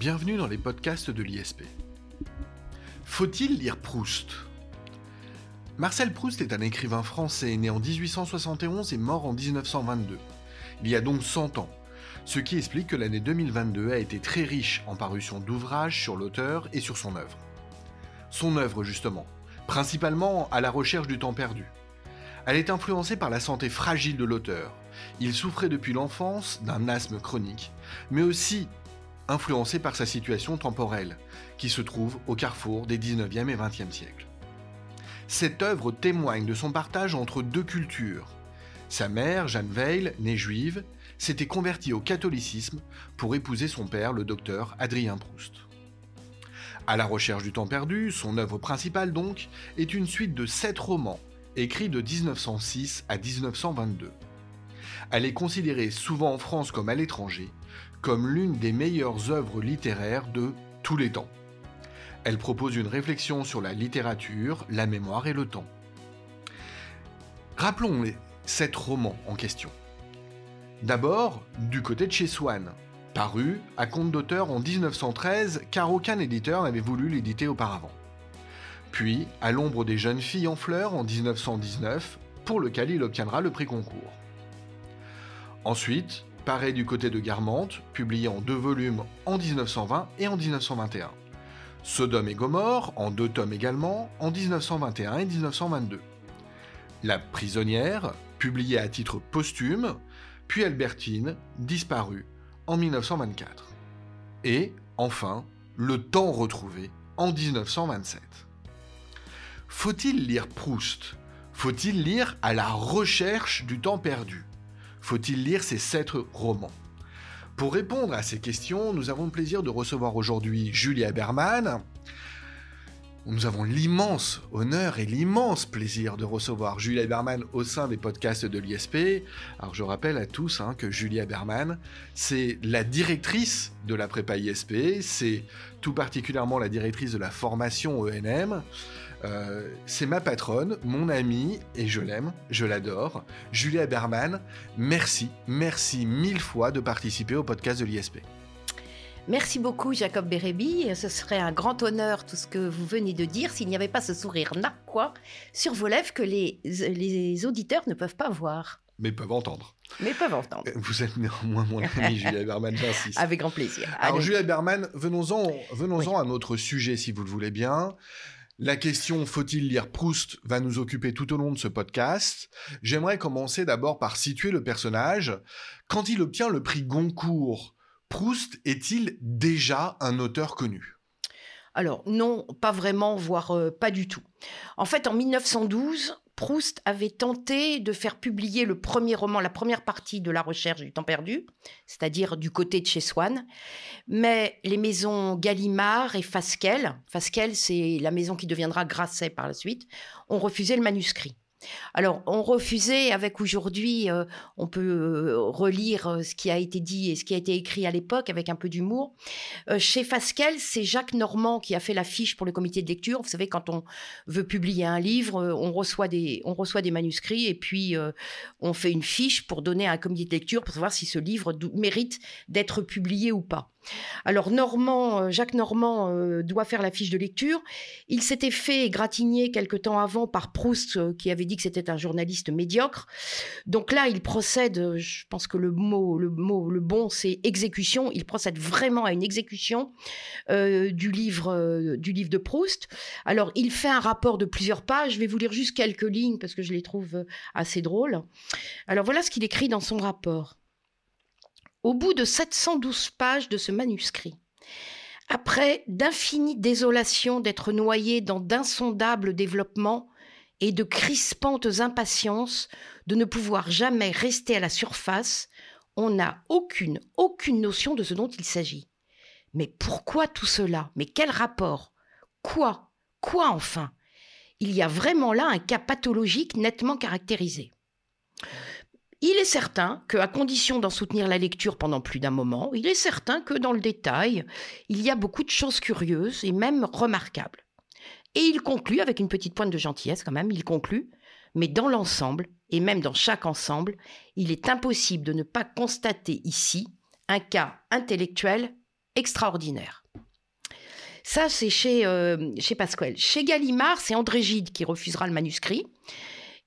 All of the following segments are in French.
Bienvenue dans les podcasts de l'ISP. Faut-il lire Proust? Marcel Proust est un écrivain français né en 1871 et mort en 1922. Il y a donc 100 ans, ce qui explique que l'année 2022 a été très riche en parutions d'ouvrages sur l'auteur et sur son œuvre. Son œuvre justement, principalement à la recherche du temps perdu. Elle est influencée par la santé fragile de l'auteur. Il souffrait depuis l'enfance d'un asthme chronique, mais aussi influencé par sa situation temporelle, qui se trouve au carrefour des 19e et 20e siècles. Cette œuvre témoigne de son partage entre deux cultures. Sa mère, Jeanne Weil, née juive, s'était convertie au catholicisme pour épouser son père, le docteur Adrien Proust. À la recherche du temps perdu, son œuvre principale donc, est une suite de sept romans, écrits de 1906 à 1922. Elle est considérée souvent en France comme à l'étranger comme l'une des meilleures œuvres littéraires de tous les temps. Elle propose une réflexion sur la littérature, la mémoire et le temps. Rappelons les sept romans en question. D'abord, du côté de chez Swann, paru à compte d'auteur en 1913 car aucun éditeur n'avait voulu l'éditer auparavant. Puis, à l'ombre des jeunes filles en fleurs en 1919, pour lequel il obtiendra le prix concours. Ensuite, pareil du côté de Guermantes, publié en deux volumes en 1920 et en 1921. Sodome et Gomorre, en deux tomes également, en 1921 et 1922. La prisonnière, publiée à titre posthume, puis Albertine, disparue en 1924. Et, enfin, Le temps retrouvé en 1927. Faut-il lire Proust? Faut-il lire à la recherche du temps perdu? Faut-il lire ces sept romans? Pour répondre à ces questions, nous avons le plaisir de recevoir aujourd'hui Julia Berman. Nous avons l'immense honneur et l'immense plaisir de recevoir Julia Berman au sein des podcasts de l'ISP. Alors je rappelle à tous hein, que Julia Berman, c'est la directrice de la prépa ISP, c'est tout particulièrement la directrice de la formation ENM. Euh, c'est ma patronne, mon amie, et je l'aime, je l'adore. Julia Berman, merci, merci mille fois de participer au podcast de l'ISP. Merci beaucoup Jacob Bérébi. Ce serait un grand honneur tout ce que vous venez de dire s'il n'y avait pas ce sourire narquois sur vos lèvres que les, les auditeurs ne peuvent pas voir. Mais peuvent entendre. Mais peuvent entendre. Vous êtes néanmoins mon ami Julia Berman, j'insiste. Avec grand plaisir. Alors Julia Berman, venons-en venons à notre sujet si vous le voulez bien. La question faut-il lire Proust va nous occuper tout au long de ce podcast. J'aimerais commencer d'abord par situer le personnage. Quand il obtient le prix Goncourt, Proust est-il déjà un auteur connu? Alors non, pas vraiment, voire euh, pas du tout. En fait, en 1912, Proust avait tenté de faire publier le premier roman, la première partie de La recherche du temps perdu, c'est-à-dire du côté de chez Swann. Mais les maisons Gallimard et Fasquelle, Fasquelle c'est la maison qui deviendra Grasset par la suite, ont refusé le manuscrit. Alors, on refusait, avec aujourd'hui, euh, on peut euh, relire euh, ce qui a été dit et ce qui a été écrit à l'époque avec un peu d'humour. chez Fasquelle, c'est Jacques Normand qui a fait la fiche pour le comité de lecture. Vous savez, quand on veut publier un livre, on reçoit des, on reçoit des manuscrits et puis on fait une fiche pour donner à un comité de lecture pour savoir si ce livre mérite d'être publié ou pas. Alors Normand, Jacques Normand doit faire la fiche de lecture. Il s'était fait égratigner quelque temps avant par Proust, qui avait dit que c'était un journaliste médiocre. Donc là, il procède. Je pense que le mot, le mot, le bon, c'est exécution. Il procède vraiment à une exécution du livre, du livre de Proust. Alors, il fait un rapport de plusieurs pages. Je vais vous lire juste quelques lignes parce que je les trouve assez drôles. Alors voilà ce qu'il écrit dans son rapport au bout de 712 pages de ce manuscrit, après d'infinies désolations d'être noyé dans d'insondables développements et de crispantes impatiences de ne pouvoir jamais rester à la surface, on n'a aucune, aucune notion de ce dont il s'agit. Mais pourquoi tout cela? Mais quel rapport? Quoi? Quoi enfin? Il y a vraiment là un cas pathologique nettement caractérisé. Il est certain qu'à condition d'en soutenir la lecture pendant plus d'un moment, il est certain que dans le détail, il y a beaucoup de choses curieuses et même remarquables. Et il conclut, avec une petite pointe de gentillesse quand même, il conclut, mais dans l'ensemble, et même dans chaque ensemble, il est impossible de ne pas constater ici un cas intellectuel extraordinaire. Ça, c'est chez, euh, chez Pasquale. Chez Gallimard, c'est André Gide qui refusera le manuscrit.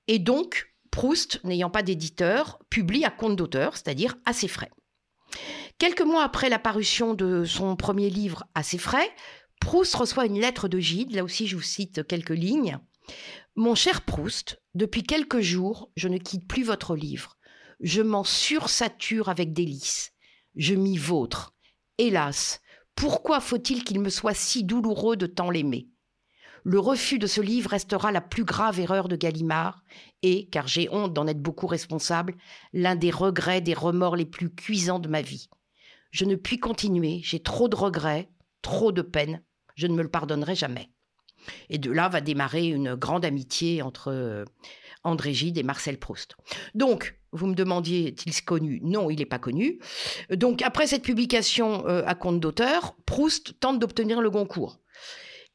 Et donc, Proust, n'ayant pas d'éditeur, publie à compte d'auteur, c'est-à-dire à ses frais. Quelques mois après la parution de son premier livre à ses frais, Proust reçoit une lettre de Gide, là aussi je vous cite quelques lignes. Mon cher Proust, depuis quelques jours, je ne quitte plus votre livre. Je m'en sursature avec délices. Je m'y vautre. Hélas, pourquoi faut-il qu'il me soit si douloureux de tant l'aimer? Le refus de ce livre restera la plus grave erreur de Gallimard et, car j'ai honte d'en être beaucoup responsable, l'un des regrets, des remords les plus cuisants de ma vie. Je ne puis continuer, j'ai trop de regrets, trop de peine, je ne me le pardonnerai jamais. Et de là va démarrer une grande amitié entre euh, André Gide et Marcel Proust. Donc, vous me demandiez, est-il connu? Non, il n'est pas connu. Donc, après cette publication euh, à compte d'auteur, Proust tente d'obtenir le Goncourt.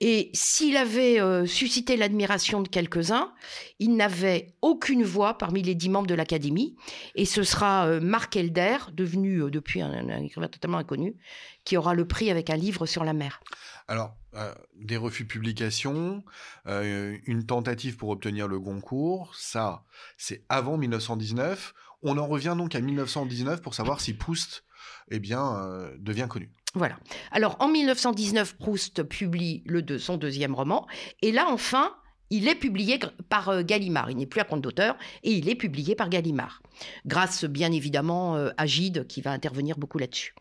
Et s'il avait euh, suscité l'admiration de quelques-uns, il n'avait aucune voix parmi les dix membres de l'Académie. Et ce sera euh, Marc Elder, devenu depuis un, écrivain totalement inconnu, qui aura le prix avec un livre sur la mer. Alors, des refus de publication, une tentative pour obtenir le Goncourt, ça, c'est avant 1919. On en revient donc à 1919 pour savoir si Proust eh bien, devient connu. Voilà. Alors, en 1919, Proust publie son deuxième roman. Et là, enfin, il est publié par euh, Gallimard. Il n'est plus à compte d'auteur et il est publié par Gallimard. Grâce, bien évidemment, euh, à Gide qui va intervenir beaucoup là-dessus.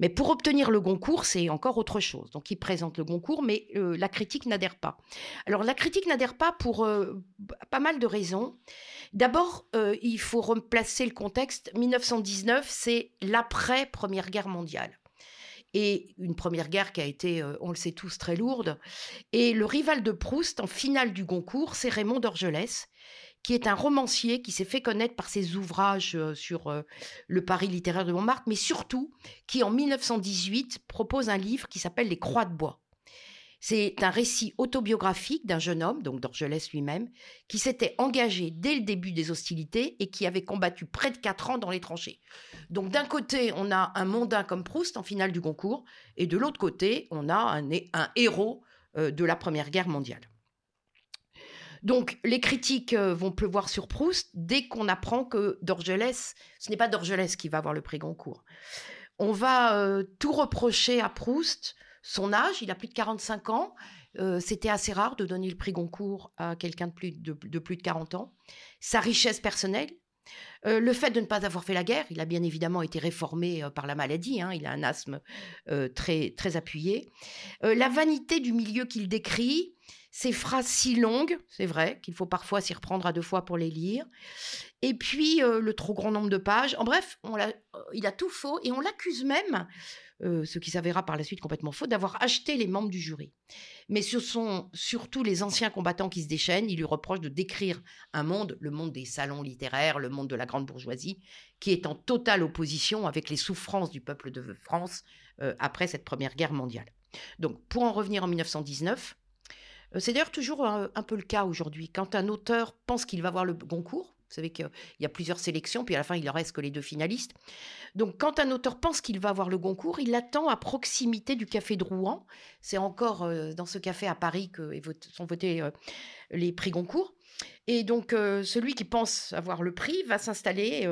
Mais pour obtenir le Goncourt, c'est encore autre chose. Donc, il présente le Goncourt, mais euh, la critique n'adhère pas. Alors, la critique n'adhère pas pour pas mal de raisons. D'abord, il faut replacer le contexte. 1919, c'est l'après-première guerre mondiale et une première guerre qui a été, euh, on le sait tous, très lourde. Et le rival de Proust en finale du Goncourt, c'est Raymond d'Orgelès, qui est un romancier qui s'est fait connaître par ses ouvrages euh, sur euh, le Paris littéraire de Montmartre, mais surtout qui en 1918 propose un livre qui s'appelle Les Croix de bois. C'est un récit autobiographique d'un jeune homme, donc d'Orgelès lui-même, qui s'était engagé dès le début des hostilités et qui avait combattu près de quatre ans dans les tranchées. Donc d'un côté, on a un mondain comme Proust en finale du concours, et de l'autre côté, on a un, héros euh, de la Première Guerre mondiale. Donc les critiques euh, vont pleuvoir sur Proust dès qu'on apprend que Dorgelès, ce n'est pas Dorgelès qui va avoir le prix Goncourt. On va euh, tout reprocher à Proust son âge, il a plus de 45 ans. Euh, c'était assez rare de donner le prix Goncourt à quelqu'un de plus de, plus de 40 ans. Sa richesse personnelle, euh, le fait de ne pas avoir fait la guerre, il a bien évidemment été réformé euh, par la maladie, hein, il a un asthme très, très appuyé. la vanité du milieu qu'il décrit, ces phrases si longues, c'est vrai qu'il faut parfois s'y reprendre à deux fois pour les lire. Et puis le trop grand nombre de pages. En bref, on il a tout faux et on l'accuse même euh, ce qui s'avérera par la suite complètement faux, d'avoir acheté les membres du jury. Mais ce sont surtout les anciens combattants qui se déchaînent. Ils lui reprochent de décrire un monde, le monde des salons littéraires, le monde de la grande bourgeoisie, qui est en totale opposition avec les souffrances du peuple de France euh, après cette Première Guerre mondiale. Donc, pour en revenir en 1919, euh, c'est d'ailleurs toujours un, peu le cas aujourd'hui. Quand un auteur pense qu'il va voir le Goncourt, vous savez qu'il y a plusieurs sélections, puis à la fin, il ne reste que les deux finalistes. Donc, quand un auteur pense qu'il va avoir le Goncourt, il l'attend à proximité du café de Rouen. C'est encore euh, dans ce café à Paris que sont votés euh, les prix Goncourt. Et donc, euh, celui qui pense avoir le prix va s'installer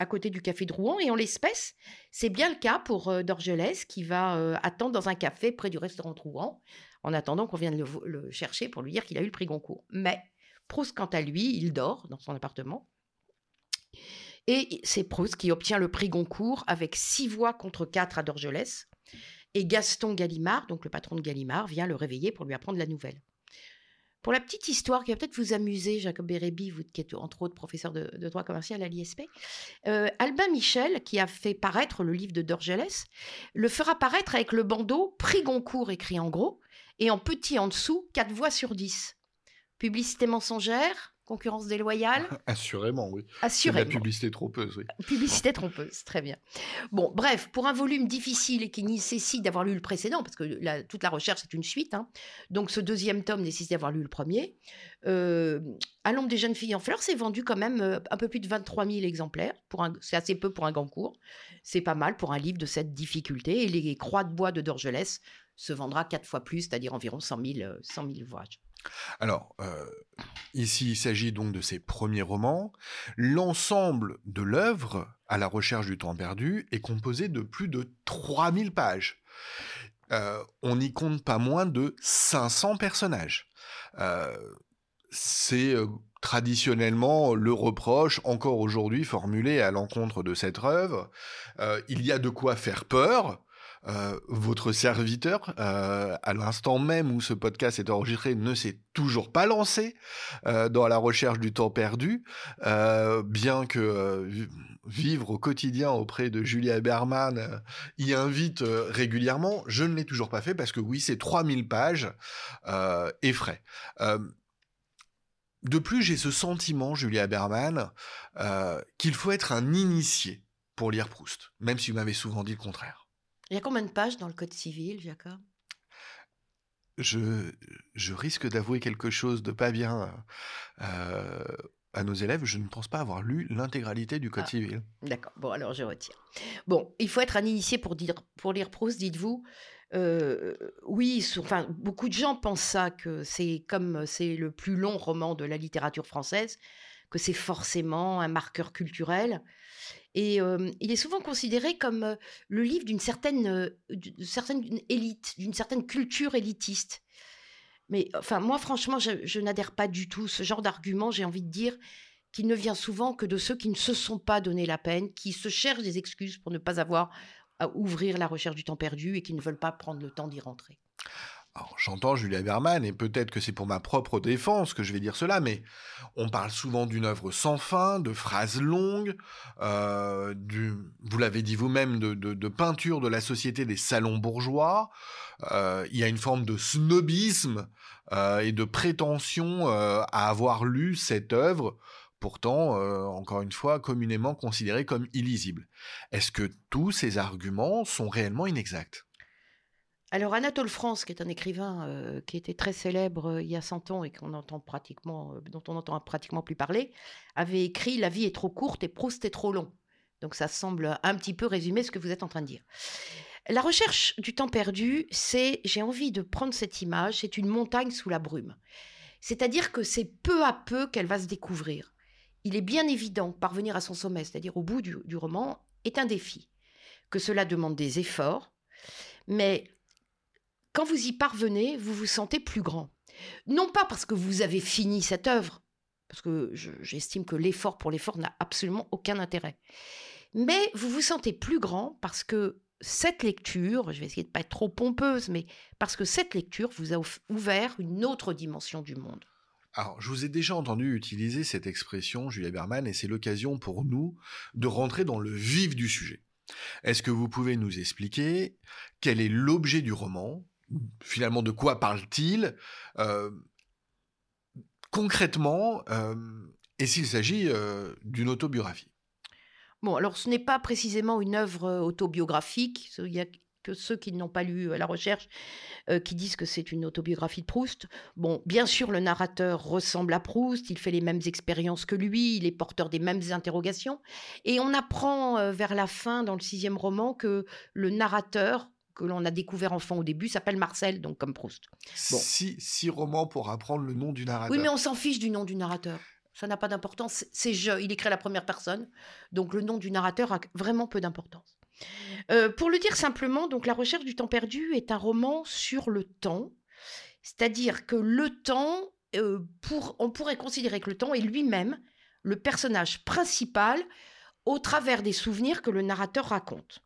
à côté du café de Rouen. Et en l'espèce, c'est bien le cas pour Dorgelès qui va attendre dans un café près du restaurant de Rouen, en attendant qu'on vienne le, chercher pour lui dire qu'il a eu le prix Goncourt. Mais Proust, quant à lui, il dort dans son appartement. Et c'est Proust qui obtient le prix Goncourt avec six voix contre quatre à Dorgelès. Et Gaston Gallimard, donc le patron de Gallimard, vient le réveiller pour lui apprendre la nouvelle. Pour la petite histoire qui va peut-être vous amuser, Jacob Bérébi, vous qui êtes entre autres professeur de, droit commercial à l'ISP, euh, Albin Michel, qui a fait paraître le livre de Dorgelès, le fera paraître avec le bandeau Prix Goncourt écrit en gros et en petit en dessous, quatre voix sur 10. Publicité mensongère, Concurrence déloyale Assurément, oui. Assurément. la publicité trompeuse, oui. Publicité trompeuse, très bien. Bon, bref, pour un volume difficile et qui nécessite d'avoir lu le précédent, parce que toute la recherche est une suite, hein, donc ce deuxième tome nécessite d'avoir lu le premier. Euh, à l'ombre des jeunes filles en fleurs, c'est vendu quand même euh, un peu plus de 23 000 exemplaires. C'est assez peu pour un grand cours. C'est pas mal pour un livre de cette difficulté. Et les Croix de bois de Dorgelès se vendra quatre fois plus, c'est-à-dire environ 100 000, 100 000 ouvrages. Alors, euh, ici, il s'agit donc de ses premiers romans. L'ensemble de l'œuvre, à la recherche du temps perdu, est composé de plus de 3000 pages. Euh, on n'y compte pas moins de 500 personnages. Euh, c'est traditionnellement le reproche, encore aujourd'hui formulé à l'encontre de cette œuvre. il y a de quoi faire peur, euh, votre serviteur, euh, à l'instant même où ce podcast est enregistré, ne s'est toujours pas lancé euh, dans la recherche du temps perdu, bien que vivre au quotidien auprès de Julia Berman y invite régulièrement. Je ne l'ai toujours pas fait parce que oui, c'est 3000 pages et frais. de plus, j'ai ce sentiment, Julia Berman, qu'il faut être un initié pour lire Proust, même si vous m'avez souvent dit le contraire. Il y a combien de pages dans le Code civil, Jacob? Je, je risque d'avouer quelque chose de pas bien euh, à nos élèves. Je ne pense pas avoir lu l'intégralité du Code ah, civil. D'accord. Bon, alors je retire. Bon, il faut être un initié pour, dire, pour lire Proust, dites-vous. Euh, oui, enfin, beaucoup de gens pensent ça, que c'est comme c'est le plus long roman de la littérature française, que c'est forcément un marqueur culturel. Et il est souvent considéré comme le livre d'une certaine, certaine élite, d'une certaine culture élitiste. Mais enfin, moi, franchement, je, n'adhère pas du tout. Ce genre d'argument, j'ai envie de dire qu'il ne vient souvent que de ceux qui ne se sont pas donné la peine, qui se cherchent des excuses pour ne pas avoir à ouvrir la recherche du temps perdu et qui ne veulent pas prendre le temps d'y rentrer. J'entends Julia Berman, et peut-être que c'est pour ma propre défense que je vais dire cela, mais on parle souvent d'une œuvre sans fin, de phrases longues, euh, vous l'avez dit vous-même, de, peinture de la société des salons bourgeois. Euh, il y a une forme de snobisme euh, et de prétention à avoir lu cette œuvre, pourtant, encore une fois, communément considérée comme illisible. Est-ce que tous ces arguments sont réellement inexacts? Alors Anatole France, qui est un écrivain euh, qui était très célèbre euh, il y a 100 ans et qu'on entend pratiquement, euh, dont on n'entend pratiquement plus parler, avait écrit La vie est trop courte et Proust est trop long. Donc ça semble un petit peu résumer ce que vous êtes en train de dire. La recherche du temps perdu, c'est, j'ai envie de prendre cette image, c'est une montagne sous la brume. C'est-à-dire que c'est peu à peu qu'elle va se découvrir. Il est bien évident, parvenir à son sommet, c'est-à-dire au bout du roman, est un défi. Que cela demande des efforts, mais quand vous y parvenez, vous vous sentez plus grand. Non pas parce que vous avez fini cette œuvre, parce que j'estime que l'effort pour l'effort n'a absolument aucun intérêt, mais vous vous sentez plus grand parce que cette lecture, je vais essayer de pas être trop pompeuse, mais parce que cette lecture vous a ouvert une autre dimension du monde. Alors, je vous ai déjà entendu utiliser cette expression, Julia Berman, et c'est l'occasion pour nous de rentrer dans le vif du sujet. Est-ce que vous pouvez nous expliquer quel est l'objet du roman, finalement, de quoi parle-t-il euh, concrètement euh, et s'il s'agit euh, d'une autobiographie? Bon, alors ce n'est pas précisément une œuvre autobiographique. Il y a que ceux qui n'ont pas lu la recherche qui disent que c'est une autobiographie de Proust. Bon, bien sûr, le narrateur ressemble à Proust, il fait les mêmes expériences que lui, il est porteur des mêmes interrogations. Et on apprend vers la fin, dans le sixième roman, que le narrateur que l'on a découvert enfant au début s'appelle Marcel, donc comme Proust. Bon. Six, romans pour apprendre le nom du narrateur. Oui, mais on s'en fiche du nom du narrateur. Ça n'a pas d'importance. C'est je. Il écrit à la première personne, donc le nom du narrateur a vraiment peu d'importance. Euh, pour le dire simplement, donc la recherche du temps perdu est un roman sur le temps, c'est-à-dire que le temps, euh, pour, on pourrait considérer que le temps est lui-même le personnage principal au travers des souvenirs que le narrateur raconte.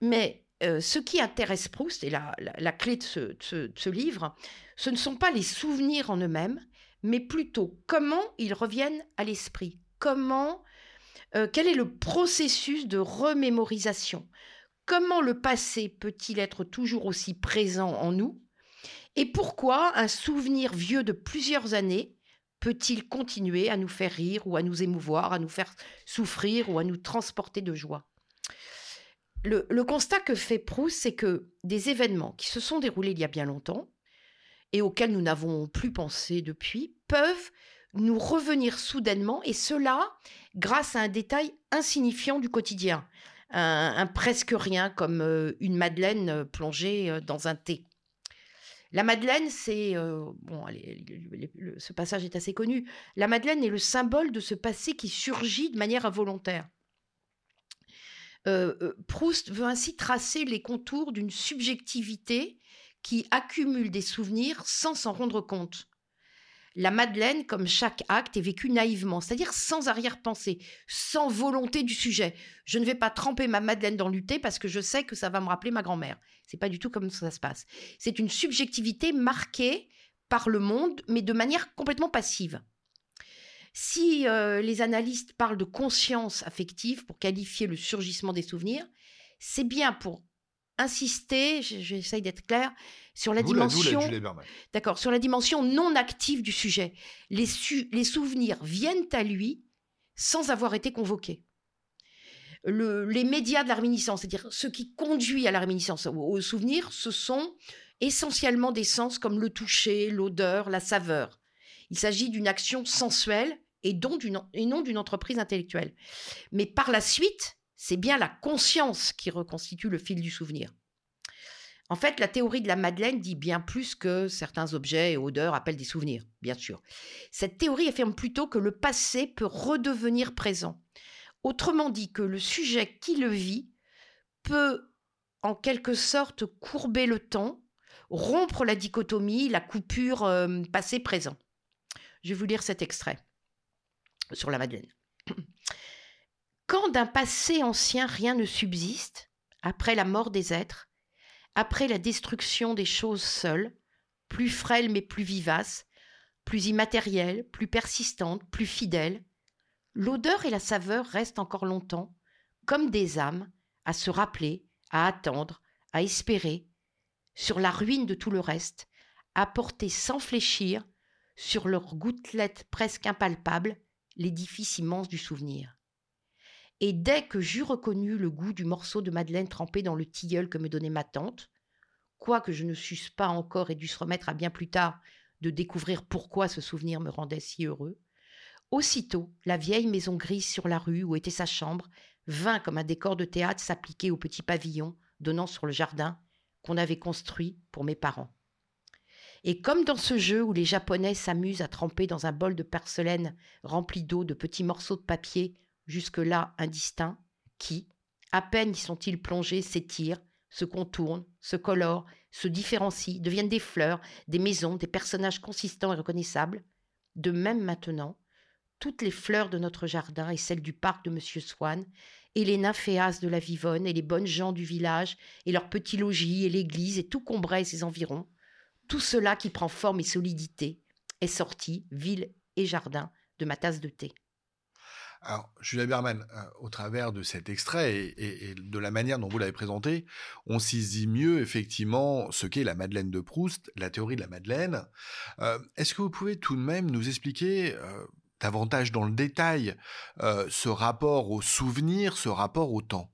Mais euh, ce qui intéresse Proust, et la, clé de ce, livre, ce ne sont pas les souvenirs en eux-mêmes, mais plutôt comment ils reviennent à l'esprit. Comment, euh, quel est le processus de remémorisation? Comment le passé peut-il être toujours aussi présent en nous? Et pourquoi un souvenir vieux de plusieurs années peut-il continuer à nous faire rire ou à nous émouvoir, à nous faire souffrir ou à nous transporter de joie? Le, constat que fait Proust, c'est que des événements qui se sont déroulés il y a bien longtemps et auxquels nous n'avons plus pensé depuis peuvent nous revenir soudainement, et cela grâce à un détail insignifiant du quotidien, un, presque rien comme euh, une madeleine euh, plongée euh, dans un thé. La Madeleine, c'est bon, ce passage est assez connu. La Madeleine est le symbole de ce passé qui surgit de manière involontaire. Proust veut ainsi tracer les contours d'une subjectivité qui accumule des souvenirs sans s'en rendre compte la Madeleine, comme chaque acte, est vécue naïvement, c'est-à-dire sans arrière-pensée, sans volonté du sujet. Je ne vais pas tremper ma Madeleine dans le parce que je sais que ça va me rappeler ma grand-mère. C'est pas du tout comme ça se passe. C'est une subjectivité marquée par le monde, mais de manière complètement passive. Si euh, les analystes parlent de conscience affective pour qualifier le surgissement des souvenirs, c'est bien pour insister, j'essaye d'être clair, sur la dimension. D'accord, sur la dimension non active du sujet. Les, les souvenirs viennent à lui sans avoir été convoqués. Le, les médias de la réminiscence, c'est-à-dire ce qui conduit à la réminiscence, au, au souvenir, ce sont essentiellement des sens comme le toucher, l'odeur, la saveur. Il s'agit d'une action sensuelle et, donc et non d'une entreprise intellectuelle. Mais par la suite, c'est bien la conscience qui reconstitue le fil du souvenir. En fait, la théorie de la Madeleine dit bien plus que certains objets et odeurs appellent des souvenirs, bien sûr. Cette théorie affirme plutôt que le passé peut redevenir présent. Autrement dit, que le sujet qui le vit peut en quelque sorte courber le temps, rompre la dichotomie, la coupure euh, passé-présent. Je vais vous lire cet extrait sur la Madeleine. Quand d'un passé ancien rien ne subsiste, après la mort des êtres, après la destruction des choses seules, plus frêles mais plus vivaces, plus immatérielles, plus persistantes, plus fidèles, l'odeur et la saveur restent encore longtemps, comme des âmes, à se rappeler, à attendre, à espérer, sur la ruine de tout le reste, à porter sans fléchir, sur leurs gouttelettes presque impalpables, l'édifice immense du souvenir. Et dès que j'eus reconnu le goût du morceau de madeleine trempé dans le tilleul que me donnait ma tante, quoique je ne susse pas encore et dusse remettre à bien plus tard de découvrir pourquoi ce souvenir me rendait si heureux, aussitôt la vieille maison grise sur la rue où était sa chambre vint comme un décor de théâtre s'appliquer au petit pavillon donnant sur le jardin qu'on avait construit pour mes parents. Et comme dans ce jeu où les Japonais s'amusent à tremper dans un bol de porcelaine rempli d'eau de petits morceaux de papier jusque-là indistincts, qui, à peine y sont-ils plongés, s'étirent, se contournent, se colorent, se différencient, deviennent des fleurs, des maisons, des personnages consistants et reconnaissables. De même maintenant, toutes les fleurs de notre jardin et celles du parc de M. Swann, et les nymphéas de la Vivonne, et les bonnes gens du village, et leurs petits logis, et l'église, et tout Combray et ses environs, tout cela qui prend forme et solidité, est sorti, ville et jardin, de ma tasse de thé. Alors, Julia Berman, euh, au travers de cet extrait et, de la manière dont vous l'avez présenté, on saisit mieux effectivement ce qu'est la Madeleine de Proust, la théorie de la Madeleine. Euh, est-ce que vous pouvez tout de même nous expliquer euh, davantage dans le détail ce rapport au souvenir, ce rapport au temps?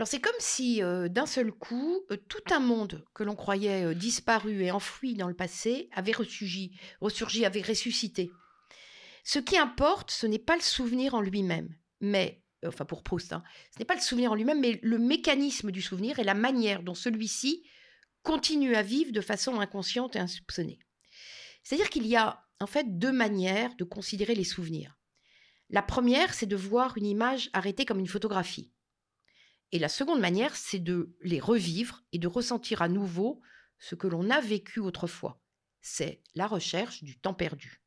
Alors c'est comme si d'un seul coup, tout un monde que l'on croyait disparu et enfoui dans le passé avait ressurgi, ressurgi avait ressuscité. Ce qui importe, ce n'est pas le souvenir en lui-même, mais, euh, enfin pour Proust, hein, ce n'est pas le souvenir en lui-même, mais le mécanisme du souvenir et la manière dont celui-ci continue à vivre de façon inconsciente et insoupçonnée. C'est-à-dire qu'il y a en fait deux manières de considérer les souvenirs. La première, c'est de voir une image arrêtée comme une photographie. Et la seconde manière, c'est de les revivre et de ressentir à nouveau ce que l'on a vécu autrefois. C'est la recherche du temps perdu.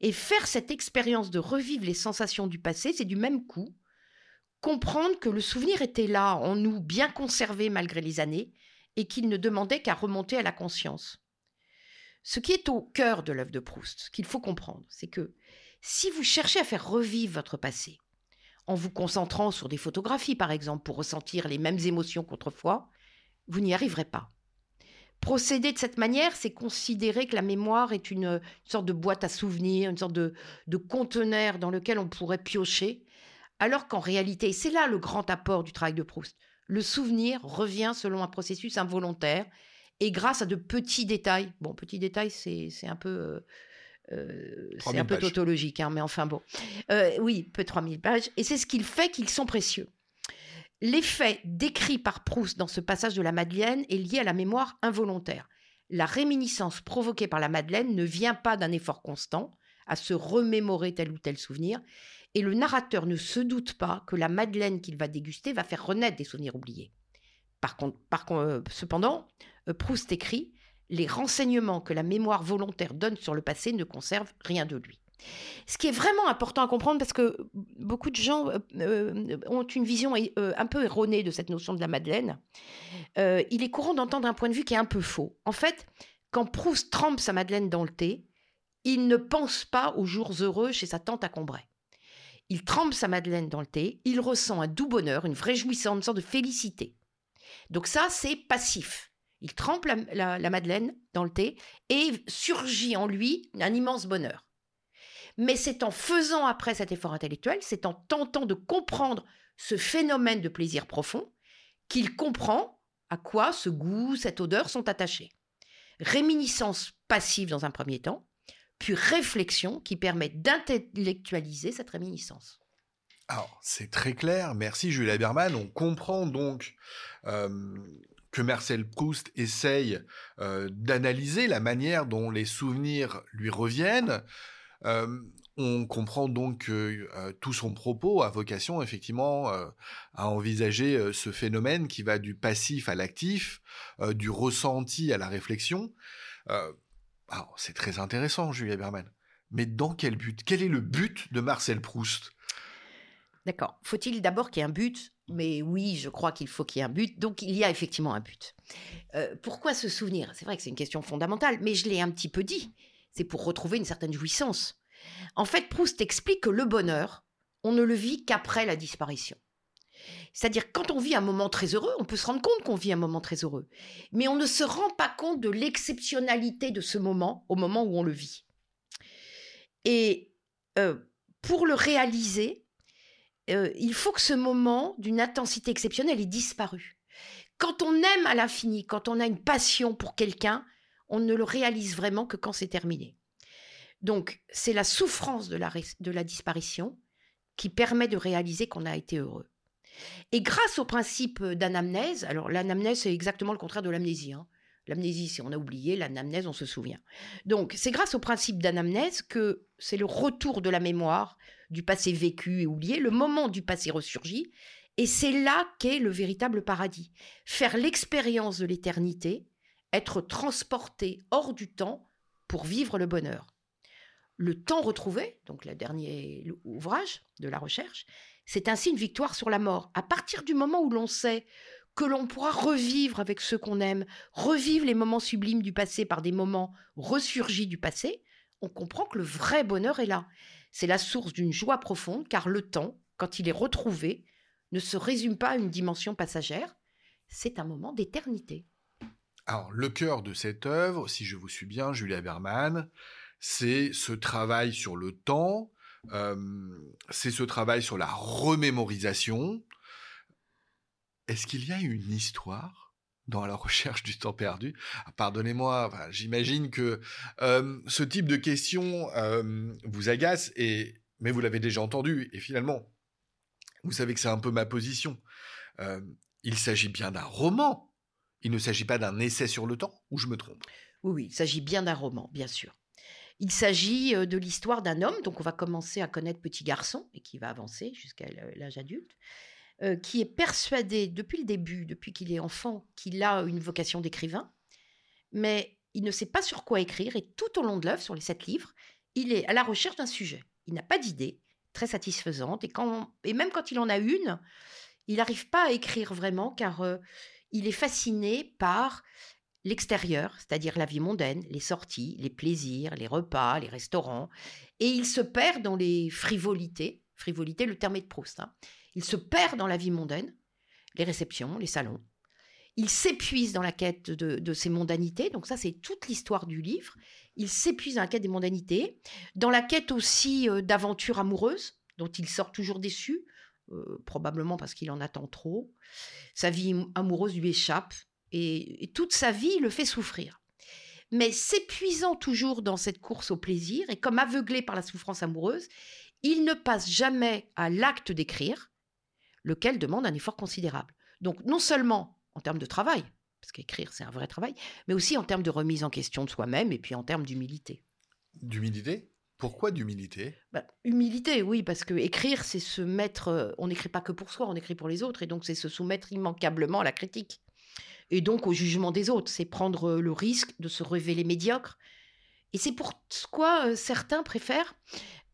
Et faire cette expérience de revivre les sensations du passé, c'est du même coup comprendre que le souvenir était là, en nous, bien conservé malgré les années, et qu'il ne demandait qu'à remonter à la conscience. Ce qui est au cœur de l'œuvre de Proust, ce qu'il faut comprendre, c'est que si vous cherchez à faire revivre votre passé, en vous concentrant sur des photographies par exemple pour ressentir les mêmes émotions qu'autrefois, vous n'y arriverez pas. Procéder de cette manière, c'est considérer que la mémoire est une, sorte de boîte à souvenirs, une sorte de, conteneur dans lequel on pourrait piocher, alors qu'en réalité, c'est là le grand apport du travail de Proust, le souvenir revient selon un processus involontaire et grâce à de petits détails. Bon, petits détails, c'est un peu... Euh, euh, c'est un peu tautologique, hein, mais enfin bon. Euh, oui, peu 3000 pages. Et c'est ce qui fait qu'ils sont précieux. L'effet décrit par Proust dans ce passage de la Madeleine est lié à la mémoire involontaire. La réminiscence provoquée par la Madeleine ne vient pas d'un effort constant à se remémorer tel ou tel souvenir, et le narrateur ne se doute pas que la Madeleine qu'il va déguster va faire renaître des souvenirs oubliés. Par contre, par, euh, cependant, Proust écrit les renseignements que la mémoire volontaire donne sur le passé ne conservent rien de lui. Ce qui est vraiment important à comprendre, parce que beaucoup de gens euh, euh, ont une vision euh, un peu erronée de cette notion de la Madeleine, il est courant d'entendre un point de vue qui est un peu faux. En fait, quand Proust trempe sa Madeleine dans le thé, il ne pense pas aux jours heureux chez sa tante à Combray. Il trempe sa Madeleine dans le thé, il ressent un doux bonheur, une vraie jouissance, une sorte de félicité. Donc ça, c'est passif. Il trempe la, madeleine dans le thé et surgit en lui un immense bonheur. Mais c'est en faisant après cet effort intellectuel, c'est en tentant de comprendre ce phénomène de plaisir profond qu'il comprend à quoi ce goût, cette odeur sont attachés. Réminiscence passive dans un premier temps, puis réflexion qui permet d'intellectualiser cette réminiscence. Alors, c'est très clair. Merci Julia Berman. On comprend donc euh, que Marcel Proust essaye euh, d'analyser la manière dont les souvenirs lui reviennent. Euh, on comprend donc que euh, tout son propos a vocation effectivement à envisager ce phénomène qui va du passif à l'actif, du ressenti à la réflexion. c'est très intéressant, Julia Berman. Mais dans quel but? Quel est le but de Marcel Proust? D'accord. Faut-il d'abord qu'il y ait un but? Mais oui, je crois qu'il faut qu'il y ait un but. Donc, il y a effectivement un but. Euh, pourquoi se souvenir? C'est vrai que c'est une question fondamentale, mais je l'ai un petit peu dit. C'est pour retrouver une certaine jouissance. En fait, Proust explique que le bonheur, on ne le vit qu'après la disparition. C'est-à-dire, quand on vit un moment très heureux, on peut se rendre compte qu'on vit un moment très heureux. Mais on ne se rend pas compte de l'exceptionnalité de ce moment au moment où on le vit. Et euh, pour le réaliser, euh, il faut que ce moment d'une intensité exceptionnelle ait disparu. Quand on aime à l'infini, quand on a une passion pour quelqu'un, on ne le réalise vraiment que quand c'est terminé. Donc, c'est la souffrance de la, disparition qui permet de réaliser qu'on a été heureux. Et grâce au principe d'anamnèse, alors l'anamnèse, c'est exactement le contraire de l'amnésie. Hein. L'amnésie, c'est on a oublié, l'anamnèse, on se souvient. Donc, c'est grâce au principe d'anamnèse que c'est le retour de la mémoire du passé vécu et oublié, le moment du passé ressurgit, et c'est là qu'est le véritable paradis. Faire l'expérience de l'éternité, être transporté hors du temps pour vivre le bonheur. Le temps retrouvé, donc le dernier ouvrage de la recherche, c'est ainsi une victoire sur la mort. À partir du moment où l'on sait que l'on pourra revivre avec ceux qu'on aime, revivre les moments sublimes du passé par des moments ressurgis du passé, on comprend que le vrai bonheur est là. C'est la source d'une joie profonde, car le temps, quand il est retrouvé, ne se résume pas à une dimension passagère, c'est un moment d'éternité. Alors, le cœur de cette œuvre, si je vous suis bien, Julia Berman, c'est ce travail sur le temps, euh, c'est ce travail sur la remémorisation. Est-ce qu'il y a une histoire dans la recherche du temps perdu? Ah, pardonnez-moi, j'imagine que euh, ce type de question euh, vous agace, et, mais vous l'avez déjà entendu, et finalement, vous savez que c'est un peu ma position. Euh, il s'agit bien d'un roman, il ne s'agit pas d'un essai sur le temps, ou je me trompe? Oui, oui, il s'agit bien d'un roman, bien sûr. Il s'agit de l'histoire d'un homme, donc on va commencer à connaître petit garçon, et qui va avancer jusqu'à l'âge adulte, euh, qui est persuadé depuis le début, depuis qu'il est enfant, qu'il a une vocation d'écrivain, mais il ne sait pas sur quoi écrire, et tout au long de l'œuvre, sur les sept livres, il est à la recherche d'un sujet. Il n'a pas d'idée très satisfaisante, et, même quand il en a une, il n'arrive pas à écrire vraiment, car euh, il est fasciné par l'extérieur, c'est-à-dire la vie mondaine, les sorties, les plaisirs, les repas, les restaurants, et il se perd dans les frivolités. Frivolité, le terme est de Proust. Hein. Il se perd dans la vie mondaine, les réceptions, les salons. Il s'épuise dans la quête de, de ces mondanités. Donc ça, c'est toute l'histoire du livre. Il s'épuise dans la quête des mondanités, dans la quête aussi euh, d'aventures amoureuses, dont il sort toujours déçu, euh, probablement parce qu'il en attend trop. Sa vie amoureuse lui échappe, et, toute sa vie le fait souffrir. Mais s'épuisant toujours dans cette course au plaisir, et comme aveuglé par la souffrance amoureuse, il ne passe jamais à l'acte d'écrire, lequel demande un effort considérable. Donc non seulement en termes de travail, parce qu'écrire c'est un vrai travail, mais aussi en termes de remise en question de soi-même et puis en termes d'humilité. D'humilité? Pourquoi d'humilité? Bah, Humilité, oui, parce que écrire, c'est se mettre. Euh, on n'écrit pas que pour soi, on écrit pour les autres, et donc c'est se soumettre immanquablement à la critique, et donc au jugement des autres. C'est prendre euh, le risque de se révéler médiocre. Et c'est pourquoi euh, certains préfèrent,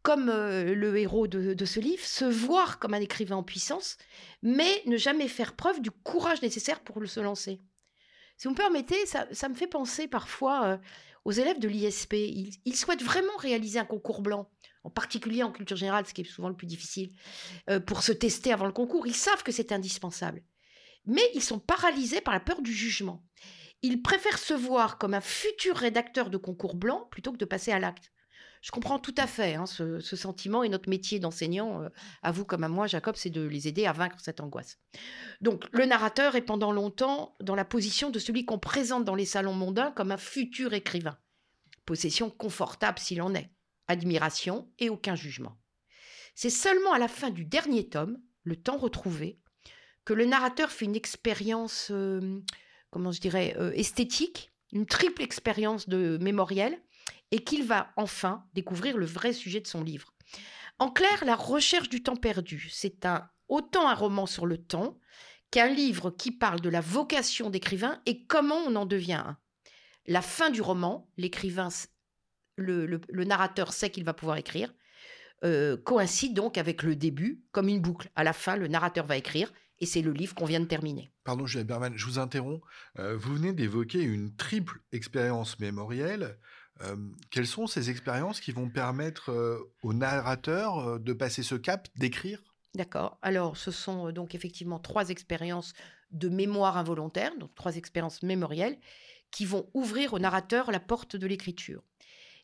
comme le héros de, ce livre, se voir comme un écrivain en puissance, mais ne jamais faire preuve du courage nécessaire pour se lancer. Si vous me permettez, ça, me fait penser parfois aux élèves de l'ISP. Ils, souhaitent vraiment réaliser un concours blanc, en particulier en culture générale, ce qui est souvent le plus difficile, euh, pour se tester avant le concours. Ils savent que c'est indispensable. Mais ils sont paralysés par la peur du jugement. Ils préfèrent se voir comme un futur rédacteur de concours blanc plutôt que de passer à l'acte. Je comprends tout à fait hein, ce, sentiment et notre métier d'enseignant, euh, à vous comme à moi, Jacob, c'est de les aider à vaincre cette angoisse. Donc, le narrateur est pendant longtemps dans la position de celui qu'on présente dans les salons mondains comme un futur écrivain. Possession confortable s'il en est, admiration et aucun jugement. C'est seulement à la fin du dernier tome, Le temps retrouvé, que le narrateur fait une expérience, euh, comment je dirais, euh, esthétique, une triple expérience de mémoriel, et qu'il va enfin découvrir le vrai sujet de son livre. En clair, La recherche du temps perdu, c'est un, autant un roman sur le temps qu'un livre qui parle de la vocation d'écrivain et comment on en devient un. La fin du roman, l'écrivain, le, narrateur sait qu'il va pouvoir écrire, euh, coïncide donc avec le début, comme une boucle. À la fin, le narrateur va écrire et c'est le livre qu'on vient de terminer. Pardon, Juliette Berman, je vous interromps. Euh, vous venez d'évoquer une triple expérience mémorielle quelles sont ces expériences qui vont permettre au narrateur de passer ce cap, d'écrire? D'accord. Alors, ce sont donc effectivement trois expériences de mémoire involontaire, donc trois expériences mémorielles, qui vont ouvrir au narrateur la porte de l'écriture.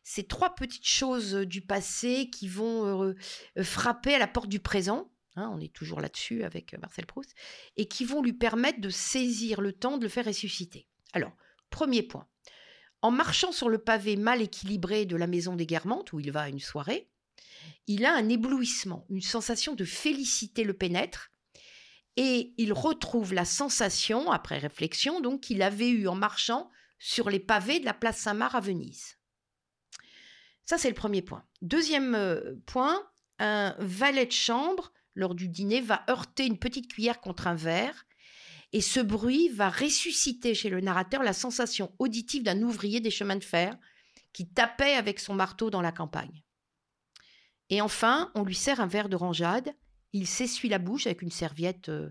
Ces trois petites choses du passé qui vont frapper à la porte du présent, hein, on est toujours là-dessus avec Marcel Proust, et qui vont lui permettre de saisir le temps de le faire ressusciter. Alors, premier point, en marchant sur le pavé mal équilibré de la maison des Guermantes, où il va à une soirée, il a un éblouissement, une sensation de félicité le pénètre, et il retrouve la sensation, après réflexion, donc qu'il avait eue en marchant sur les pavés de la place Saint-Marc à Venise. Ça, c'est le premier point. Deuxième euh, point, un valet de chambre, lors du dîner, va heurter une petite cuillère contre un verre et ce bruit va ressusciter chez le narrateur la sensation auditive d'un ouvrier des chemins de fer qui tapait avec son marteau dans la campagne. Et enfin, on lui sert un verre d'orangeade, il s'essuie la bouche avec une serviette euh,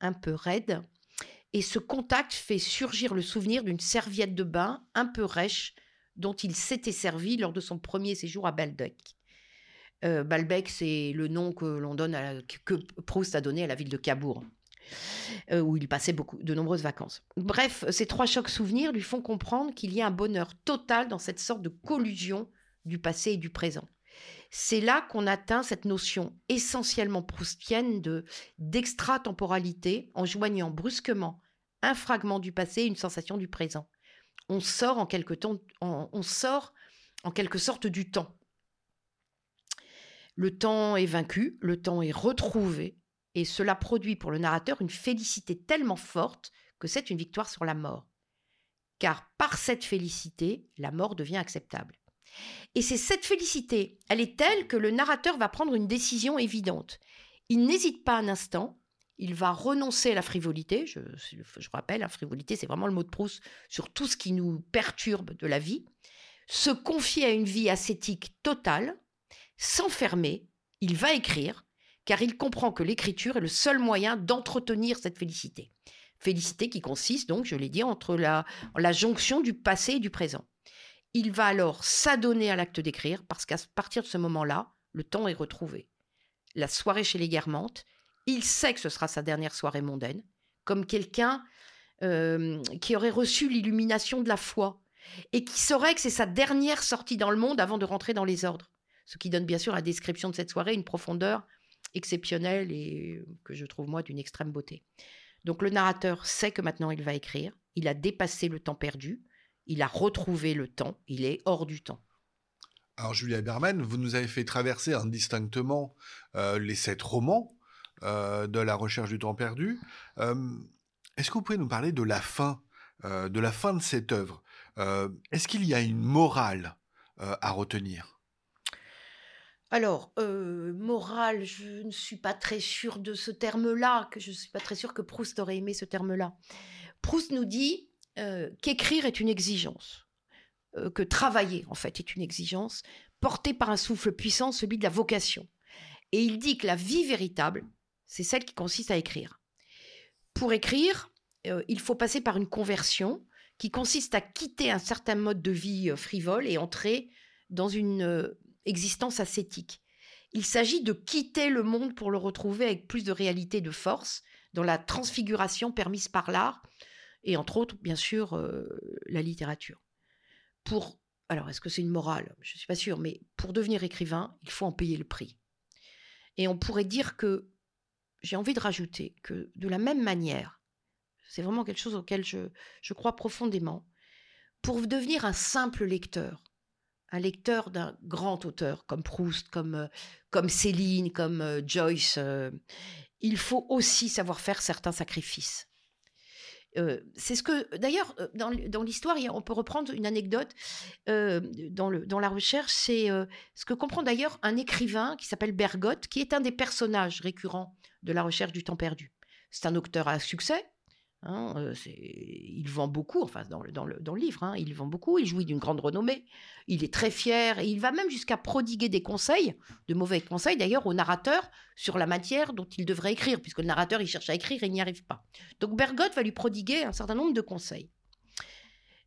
un peu raide, et ce contact fait surgir le souvenir d'une serviette de bain un peu rêche dont il s'était servi lors de son premier séjour à Balbec. Euh, Balbec, c'est le nom que que Proust a donné à la ville de Cabourg. Euh, où il passait beaucoup, de nombreuses vacances. Bref, ces trois chocs souvenirs lui font comprendre qu'il y a un bonheur total dans cette sorte de collusion du passé et du présent. C'est là qu'on atteint cette notion essentiellement proustienne de d'extratemporalité en joignant brusquement un fragment du passé et une sensation du présent. On sort en quelque, temps, on sort en quelque sorte du temps. Le temps est vaincu, le temps est retrouvé, et cela produit pour le narrateur une félicité tellement forte que c'est une victoire sur la mort. Car par cette félicité, la mort devient acceptable. Et c'est cette félicité, elle est telle que le narrateur va prendre une décision évidente. Il n'hésite pas un instant, il va renoncer à la frivolité. Je, rappelle, la frivolité, c'est vraiment le mot de Proust sur tout ce qui nous perturbe de la vie. Se confier à une vie ascétique totale, s'enfermer, il va écrire, car il comprend que l'écriture est le seul moyen d'entretenir cette félicité. Félicité qui consiste donc, je l'ai dit, entre la, jonction du passé et du présent. Il va alors s'adonner à l'acte d'écrire parce qu'à partir de ce moment-là, le temps est retrouvé. La soirée chez les Guermantes, il sait que ce sera sa dernière soirée mondaine, comme quelqu'un qui aurait reçu l'illumination de la foi et qui saurait que c'est sa dernière sortie dans le monde avant de rentrer dans les ordres. Ce qui donne bien sûr à la description de cette soirée une profondeur exceptionnelle et que je trouve moi d'une extrême beauté. Donc le narrateur sait que maintenant il va écrire, il a dépassé le temps perdu, il a retrouvé le temps, il est hors du temps. Alors Julia Berman, vous nous avez fait traverser indistinctement euh, les sept romans euh, de la recherche du temps perdu. Euh, est-ce que vous pouvez nous parler de la fin, de la fin de cette œuvre? Est-ce qu'il y a une morale à retenir? Alors, morale, je ne suis pas très sûre de ce terme-là, que je ne suis pas très sûre que Proust aurait aimé ce terme-là. Proust nous dit qu'écrire est une exigence, que travailler, en fait, est une exigence, portée par un souffle puissant, celui de la vocation. Et il dit que la vie véritable, c'est celle qui consiste à écrire. Pour écrire, il faut passer par une conversion qui consiste à quitter un certain mode de vie frivole et entrer dans une existence ascétique. Il s'agit de quitter le monde pour le retrouver avec plus de réalité, de force, dans la transfiguration permise par l'art, et entre autres, bien sûr, euh, la littérature. Pour, alors, est-ce que c'est une morale? Je ne suis pas sûre, mais pour devenir écrivain, il faut en payer le prix. Et on pourrait dire que, j'ai envie de rajouter que de la même manière, c'est vraiment quelque chose auquel je, je crois profondément, pour devenir un simple lecteur, un lecteur d'un grand auteur comme Proust, comme, euh, comme Céline, comme euh, Joyce, euh, il faut aussi savoir faire certains sacrifices. c'est ce que, d'ailleurs, dans, dans l'histoire, on peut reprendre une anecdote dans, le, dans la recherche, c'est ce que comprend d'ailleurs un écrivain qui s'appelle Bergotte, qui est un des personnages récurrents de la recherche du temps perdu. C'est un auteur à succès, Hein, il vend beaucoup, enfin dans le, dans le, dans le livre, hein, il vend beaucoup, il jouit d'une grande renommée, il est très fier, et il va même jusqu'à prodiguer des conseils, de mauvais conseils d'ailleurs, au narrateur sur la matière dont il devrait écrire, puisque le narrateur il cherche à écrire et il n'y arrive pas. Donc Bergotte va lui prodiguer un certain nombre de conseils.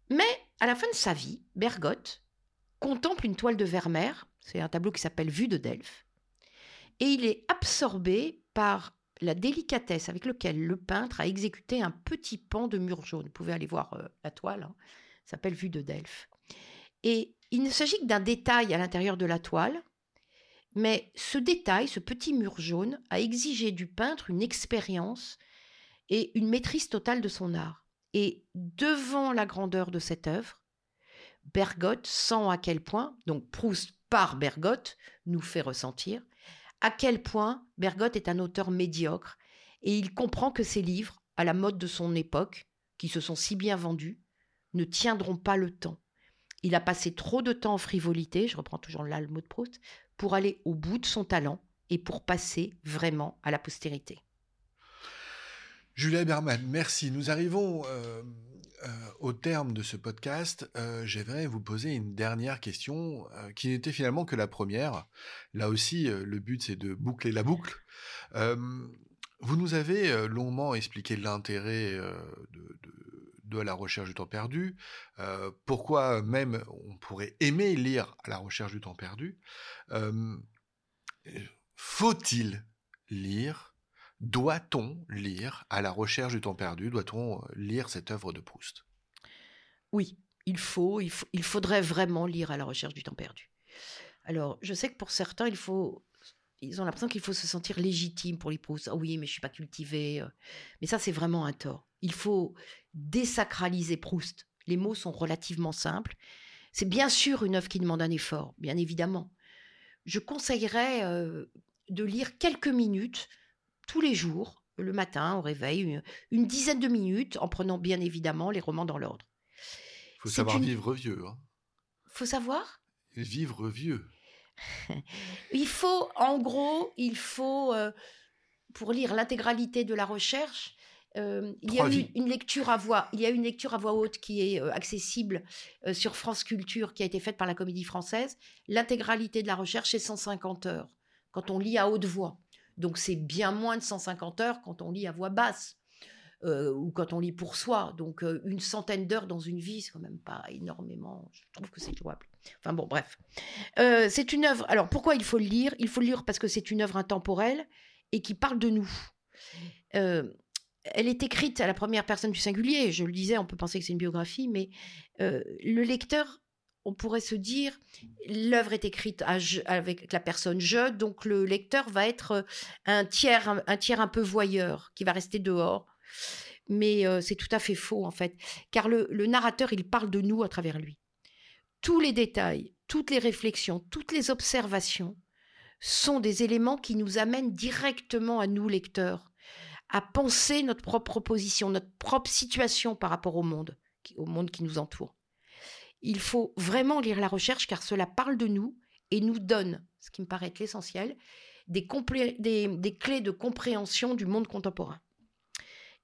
Mais à la fin de sa vie, Bergotte contemple une toile de Vermeer, c'est un tableau qui s'appelle Vue de Delphes, et il est absorbé par la délicatesse avec laquelle le peintre a exécuté un petit pan de mur jaune. Vous pouvez aller voir euh, la toile, hein. ça s'appelle Vue de Delphes. Et il ne s'agit que d'un détail à l'intérieur de la toile, mais ce détail, ce petit mur jaune, a exigé du peintre une expérience et une maîtrise totale de son art. Et devant la grandeur de cette œuvre, Bergotte sent à quel point, donc Proust par Bergotte nous fait ressentir, à quel point Bergotte est un auteur médiocre et il comprend que ses livres, à la mode de son époque, qui se sont si bien vendus, ne tiendront pas le temps. Il a passé trop de temps en frivolité, je reprends toujours là le mot de Proust, pour aller au bout de son talent et pour passer vraiment à la postérité. Julia Berman, merci. Nous arrivons euh, euh, au terme de ce podcast, euh, j'aimerais vous poser une dernière question euh, qui n'était finalement que la première. Là aussi, le but c'est de boucler la boucle. vous nous avez longuement expliqué l'intérêt de, la recherche du temps perdu, pourquoi même on pourrait aimer lire la recherche du temps perdu? Faut-il lire doit-on lire À la recherche du temps perdu? Doit-on euh, lire cette œuvre de Proust? Oui, il faut, il faudrait vraiment lire À la recherche du temps perdu. Alors, je sais que pour certains, il faut, ils ont l'impression qu'il faut se sentir légitime pour les Proust. Ah oui, mais je suis pas cultivé. Euh. Mais ça, c'est vraiment un tort. Il faut désacraliser Proust. Les mots sont relativement simples. C'est bien sûr une œuvre qui demande un effort, bien évidemment. Je conseillerais euh, de lire quelques minutes tous les jours, le matin, au réveil, une, dizaine de minutes, en prenant bien évidemment les romans dans l'ordre. Il faut savoir vivre vieux. Hein. faut savoir? Vivre vieux. il faut, en gros, il faut, euh, pour lire l'intégralité de la recherche, euh, il y a une, lecture à voix, il y a une lecture à voix haute qui est euh, accessible sur France Culture, qui a été faite par la Comédie Française. L'intégralité de la recherche est 150 heures quand on lit à haute voix. Donc c'est bien moins de 150 heures quand on lit à voix basse. Euh, ou quand on lit pour soi. Donc euh, une centaine d'heures dans une vie, c'est quand même pas énormément. Je trouve que c'est jouable. Enfin bon, bref. Euh, c'est une œuvre. Alors pourquoi il faut le lire? Il faut le lire parce que c'est une œuvre intemporelle et qui parle de nous. elle est écrite à la première personne du singulier. Je le disais, on peut penser que c'est une biographie, mais le lecteur, on pourrait se dire, l'œuvre est écrite avec la personne je, donc le lecteur va être un tiers, un, tiers un peu voyeur qui va rester dehors. Mais euh, c'est tout à fait faux en fait, car le, narrateur, il parle de nous à travers lui. Tous les détails, toutes les réflexions, toutes les observations sont des éléments qui nous amènent directement à nous, lecteurs, à penser notre propre position, notre propre situation par rapport au monde qui nous entoure. Il faut vraiment lire la recherche car cela parle de nous et nous donne, ce qui me paraît être l'essentiel, des, des, clés de compréhension du monde contemporain.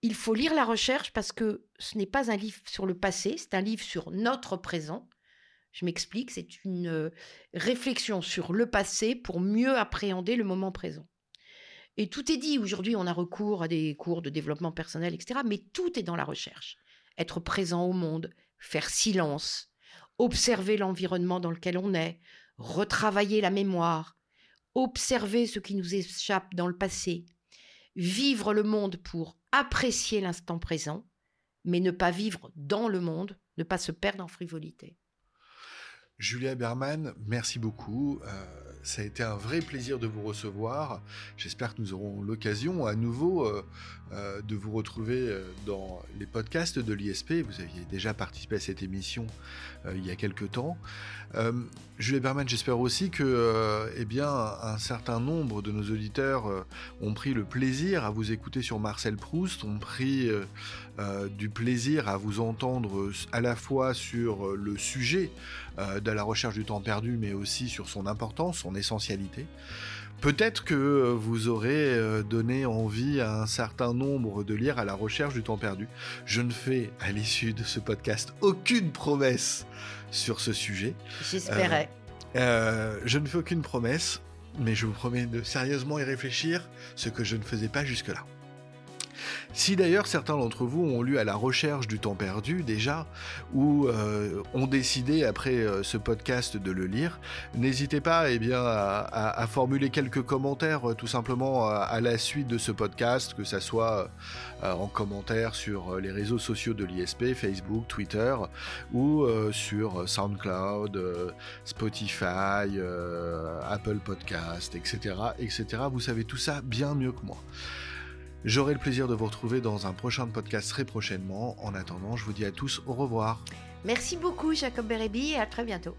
Il faut lire la recherche parce que ce n'est pas un livre sur le passé, c'est un livre sur notre présent. Je m'explique, c'est une euh, réflexion sur le passé pour mieux appréhender le moment présent. Et tout est dit. Aujourd'hui, on a recours à des cours de développement personnel, etc. Mais tout est dans la recherche. Être présent au monde, faire silence, observer l'environnement dans lequel on est, retravailler la mémoire, observer ce qui nous échappe dans le passé, vivre le monde pour apprécier l'instant présent, mais ne pas vivre dans le monde, ne pas se perdre en frivolité. Julia Berman, merci beaucoup. Euh, ça a été un vrai plaisir de vous recevoir. J'espère que nous aurons l'occasion à nouveau euh, euh, de vous retrouver euh, dans les podcasts de l'ISP. Vous aviez déjà participé à cette émission il y a quelques temps. Julie Berman, j'espère aussi que eh bien, un certain nombre de nos auditeurs ont pris le plaisir à vous écouter sur Marcel Proust, ont pris du plaisir à vous entendre à la fois sur le sujet de la recherche du temps perdu, mais aussi sur son importance, son essentialité. Peut-être que vous aurez euh, donné envie à un certain nombre de lire à la recherche du temps perdu. Je ne fais à l'issue de ce podcast aucune promesse sur ce sujet. J'espérais. Euh, euh, je ne fais aucune promesse, mais je vous promets de sérieusement y réfléchir, ce que je ne faisais pas jusque-là. Si d'ailleurs certains d'entre vous ont lu à la recherche du temps perdu déjà, ou euh, ont décidé après euh, ce podcast de le lire, n'hésitez pas eh bien, à, formuler quelques commentaires euh, tout simplement à, la suite de ce podcast, que ce soit en commentaire sur les réseaux sociaux de l'ISP, Facebook, Twitter, ou sur SoundCloud, Spotify, Apple Podcast, etc., etc. Vous savez tout ça bien mieux que moi. J'aurai le plaisir de vous retrouver dans un prochain podcast très prochainement. En attendant, je vous dis à tous au revoir. Merci beaucoup Jacob Berebi et à très bientôt.